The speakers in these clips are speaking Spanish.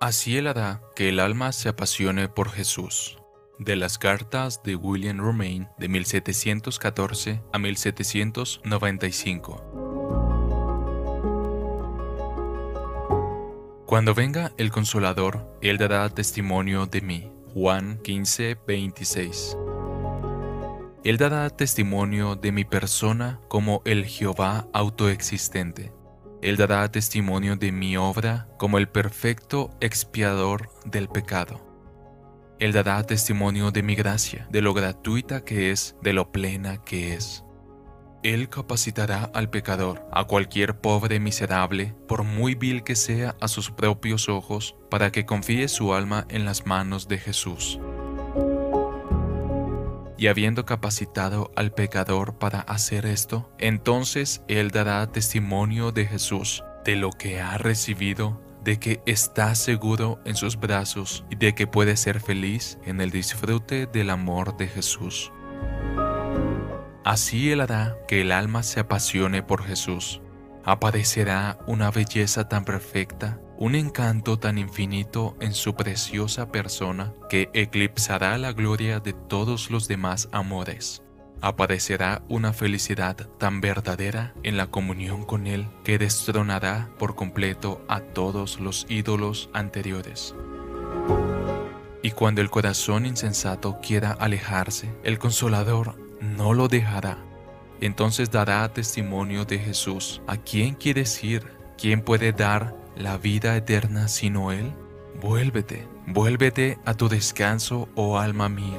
Así él hará que el alma se apasione por Jesús. De las cartas de William Romain de 1714 a 1795. Cuando venga el Consolador, Él dará testimonio de mí. Juan 15, 26. Él dará testimonio de mi persona como el Jehová autoexistente. Él dará testimonio de mi obra como el perfecto expiador del pecado. Él dará testimonio de mi gracia, de lo gratuita que es, de lo plena que es. Él capacitará al pecador, a cualquier pobre miserable, por muy vil que sea a sus propios ojos, para que confíe su alma en las manos de Jesús y habiendo capacitado al pecador para hacer esto, entonces él dará testimonio de Jesús, de lo que ha recibido, de que está seguro en sus brazos y de que puede ser feliz en el disfrute del amor de Jesús. Así él hará que el alma se apasione por Jesús. Aparecerá una belleza tan perfecta un encanto tan infinito en su preciosa persona que eclipsará la gloria de todos los demás amores. Aparecerá una felicidad tan verdadera en la comunión con Él que destronará por completo a todos los ídolos anteriores. Y cuando el corazón insensato quiera alejarse, el consolador no lo dejará. Entonces dará testimonio de Jesús. ¿A quién quieres ir? ¿Quién puede dar la vida eterna sino Él? Vuélvete, vuélvete a tu descanso, oh alma mía.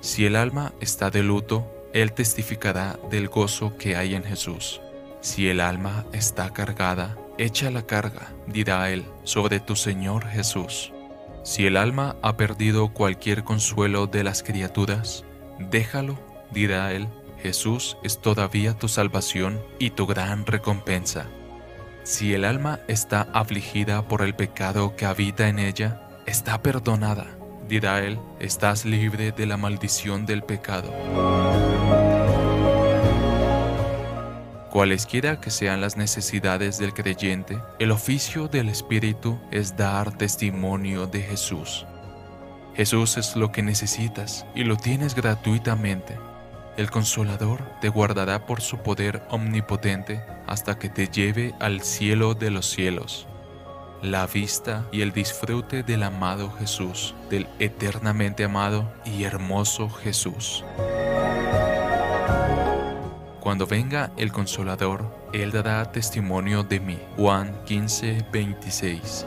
Si el alma está de luto, Él testificará del gozo que hay en Jesús. Si el alma está cargada, echa la carga, dirá Él, sobre tu Señor Jesús. Si el alma ha perdido cualquier consuelo de las criaturas, déjalo, dirá Él, Jesús es todavía tu salvación y tu gran recompensa. Si el alma está afligida por el pecado que habita en ella, está perdonada. Dirá él, estás libre de la maldición del pecado. Cualesquiera que sean las necesidades del creyente, el oficio del Espíritu es dar testimonio de Jesús. Jesús es lo que necesitas y lo tienes gratuitamente. El consolador te guardará por su poder omnipotente hasta que te lleve al cielo de los cielos. La vista y el disfrute del amado Jesús, del eternamente amado y hermoso Jesús. Cuando venga el consolador, Él dará testimonio de mí. Juan 15, 26.